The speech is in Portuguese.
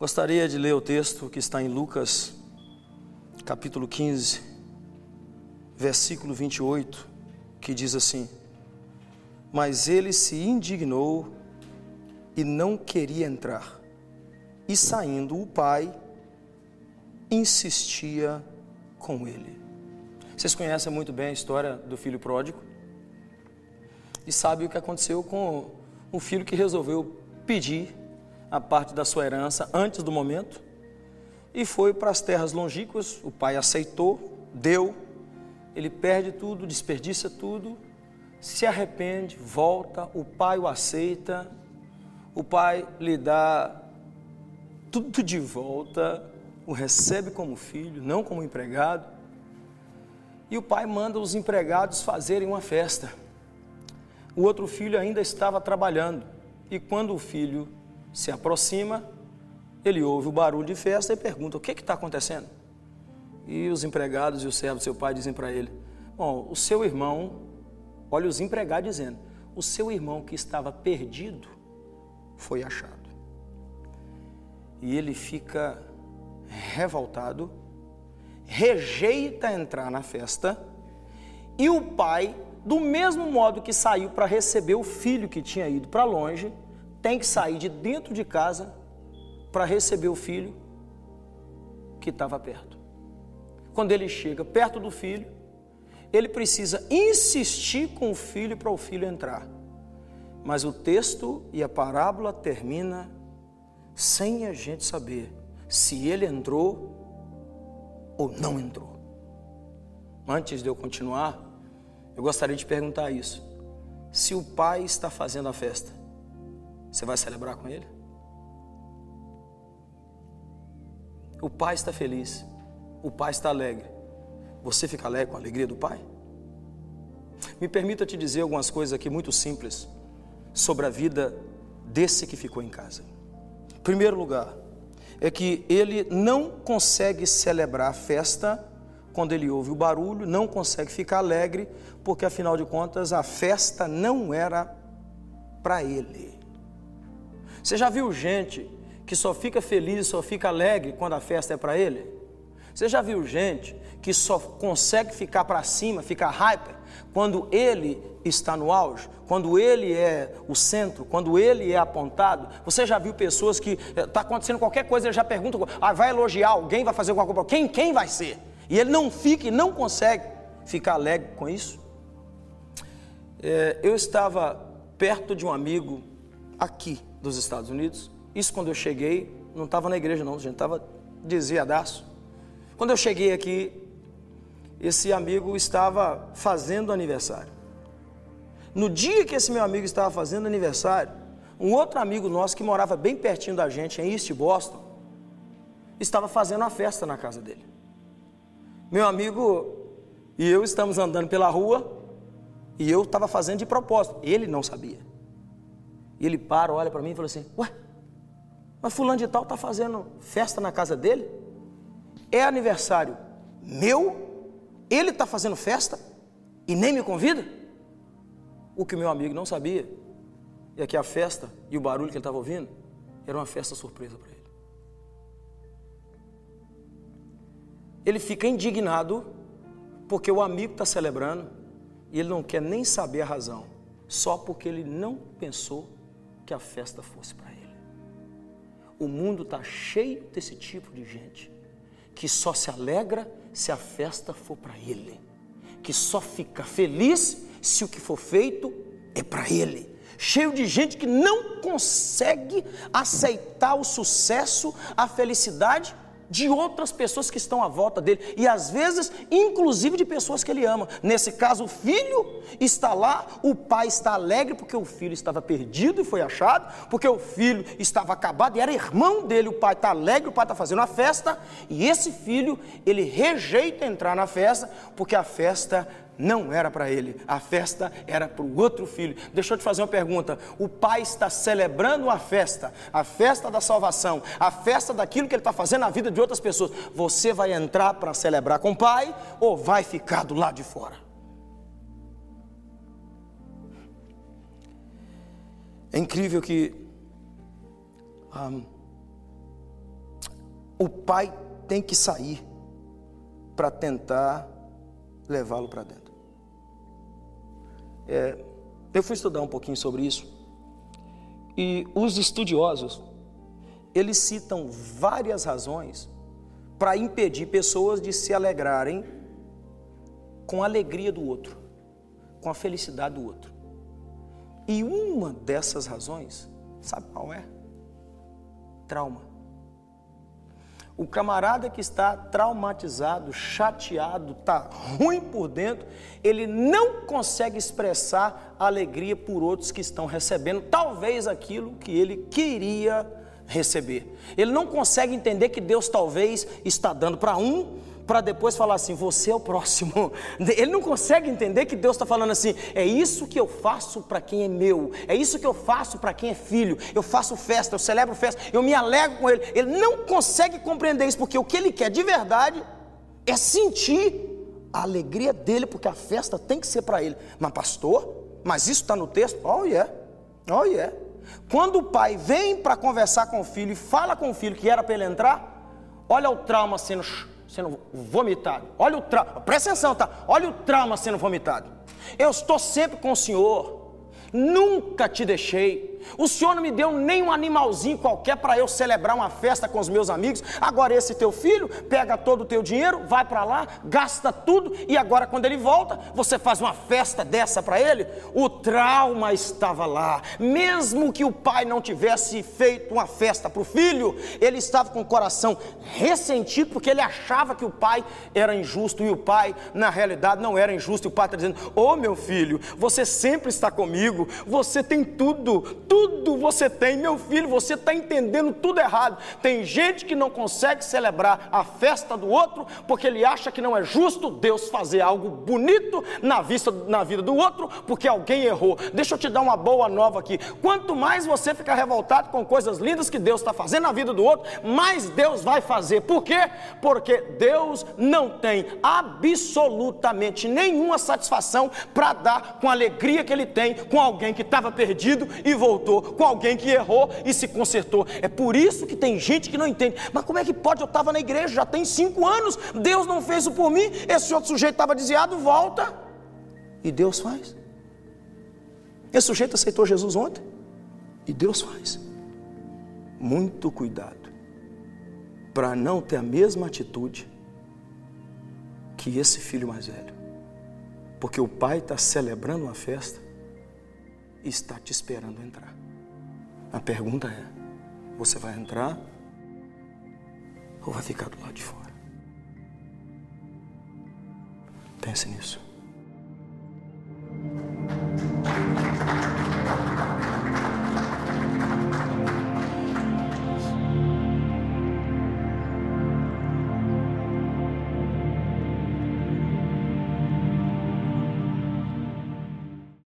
Gostaria de ler o texto que está em Lucas, capítulo 15, versículo 28, que diz assim: Mas ele se indignou e não queria entrar. E saindo o pai, insistia com ele. Vocês conhecem muito bem a história do filho pródigo e sabem o que aconteceu com o filho que resolveu pedir a parte da sua herança antes do momento e foi para as terras longínquas. O pai aceitou, deu, ele perde tudo, desperdiça tudo, se arrepende, volta, o pai o aceita, o pai lhe dá tudo de volta, o recebe como filho, não como empregado. E o pai manda os empregados fazerem uma festa. O outro filho ainda estava trabalhando. E quando o filho se aproxima, ele ouve o barulho de festa e pergunta: O que está acontecendo? E os empregados e os servos do seu pai dizem para ele: Bom, o seu irmão, olha os empregados dizendo: O seu irmão que estava perdido foi achado. E ele fica revoltado, rejeita entrar na festa, e o pai, do mesmo modo que saiu para receber o filho que tinha ido para longe, tem que sair de dentro de casa para receber o filho que estava perto. Quando ele chega perto do filho, ele precisa insistir com o filho para o filho entrar. Mas o texto e a parábola termina sem a gente saber se ele entrou ou não entrou. Antes de eu continuar, eu gostaria de perguntar isso. Se o pai está fazendo a festa, você vai celebrar com ele? O pai está feliz, o pai está alegre. Você fica alegre com a alegria do pai? Me permita te dizer algumas coisas aqui muito simples sobre a vida desse que ficou em casa. Primeiro lugar, é que ele não consegue celebrar a festa quando ele ouve o barulho, não consegue ficar alegre, porque afinal de contas a festa não era para ele. Você já viu gente que só fica feliz, só fica alegre quando a festa é para ele? Você já viu gente que só consegue ficar para cima, ficar hyper, quando ele está no auge, quando ele é o centro, quando ele é apontado? Você já viu pessoas que está eh, acontecendo qualquer coisa, ele já pergunta, ah, vai elogiar alguém, vai fazer alguma coisa, quem, quem vai ser? E ele não fica e não consegue ficar alegre com isso? É, eu estava perto de um amigo aqui, dos Estados Unidos. Isso quando eu cheguei, não estava na igreja não, gente, estava desviadaço. Quando eu cheguei aqui, esse amigo estava fazendo aniversário. No dia que esse meu amigo estava fazendo aniversário, um outro amigo nosso que morava bem pertinho da gente, em East Boston, estava fazendo uma festa na casa dele. Meu amigo e eu estamos andando pela rua e eu estava fazendo de propósito, ele não sabia. E ele para, olha para mim e fala assim: Ué, mas fulano de tal está fazendo festa na casa dele? É aniversário meu? Ele está fazendo festa e nem me convida? O que meu amigo não sabia é que a festa e o barulho que ele estava ouvindo era uma festa surpresa para ele. Ele fica indignado porque o amigo está celebrando e ele não quer nem saber a razão, só porque ele não pensou que a festa fosse para ele. O mundo está cheio desse tipo de gente que só se alegra se a festa for para ele, que só fica feliz se o que for feito é para ele. Cheio de gente que não consegue aceitar o sucesso, a felicidade de outras pessoas que estão à volta dele e às vezes, inclusive de pessoas que ele ama. Nesse caso, o filho está lá, o pai está alegre porque o filho estava perdido e foi achado, porque o filho estava acabado e era irmão dele. O pai está alegre, o pai está fazendo a festa e esse filho ele rejeita entrar na festa porque a festa não era para ele, a festa era para o outro filho. Deixa eu te fazer uma pergunta: o pai está celebrando a festa, a festa da salvação, a festa daquilo que ele está fazendo na vida de outras pessoas. Você vai entrar para celebrar com o pai ou vai ficar do lado de fora? É incrível que um, o pai tem que sair para tentar levá-lo para dentro. É, eu fui estudar um pouquinho sobre isso e os estudiosos eles citam várias razões para impedir pessoas de se alegrarem com a alegria do outro, com a felicidade do outro. E uma dessas razões, sabe qual é? Trauma. O camarada que está traumatizado, chateado, está ruim por dentro, ele não consegue expressar alegria por outros que estão recebendo, talvez aquilo que ele queria receber. Ele não consegue entender que Deus talvez está dando para um, para depois falar assim: você é o próximo. Ele não consegue entender que Deus está falando assim: é isso que eu faço para quem é meu, é isso que eu faço para quem é filho. Eu faço festa, eu celebro festa, eu me alegro com ele. Ele não consegue compreender isso, porque o que ele quer de verdade é sentir a alegria dele, porque a festa tem que ser para ele. Mas, pastor, mas isso está no texto? Oh, yeah, oh, yeah. Quando o pai vem para conversar com o filho e fala com o filho que era para ele entrar, olha o trauma sendo, sendo vomitado. Olha o trauma, presta atenção, tá? Olha o trauma sendo vomitado. Eu estou sempre com o Senhor, nunca te deixei. O Senhor não me deu nem um animalzinho qualquer para eu celebrar uma festa com os meus amigos. Agora esse teu filho pega todo o teu dinheiro, vai para lá, gasta tudo e agora quando ele volta, você faz uma festa dessa para ele? O trauma estava lá. Mesmo que o pai não tivesse feito uma festa para o filho, ele estava com o coração ressentido porque ele achava que o pai era injusto e o pai, na realidade, não era injusto. E o pai está dizendo: Ô oh, meu filho, você sempre está comigo, você tem tudo, tudo você tem, meu filho, você está entendendo tudo errado. Tem gente que não consegue celebrar a festa do outro porque ele acha que não é justo Deus fazer algo bonito na vista na vida do outro porque alguém errou. Deixa eu te dar uma boa nova aqui. Quanto mais você ficar revoltado com coisas lindas que Deus está fazendo na vida do outro, mais Deus vai fazer. Por quê? Porque Deus não tem absolutamente nenhuma satisfação para dar com a alegria que Ele tem com alguém que estava perdido e voltou voltou, com alguém que errou e se consertou. É por isso que tem gente que não entende. Mas como é que pode? Eu estava na igreja, já tem cinco anos, Deus não fez isso por mim, esse outro sujeito estava desviado, volta. E Deus faz. Esse sujeito aceitou Jesus ontem. E Deus faz. Muito cuidado para não ter a mesma atitude que esse filho mais velho. Porque o pai está celebrando uma festa está te esperando entrar. A pergunta é: você vai entrar ou vai ficar do lado de fora? Pense nisso.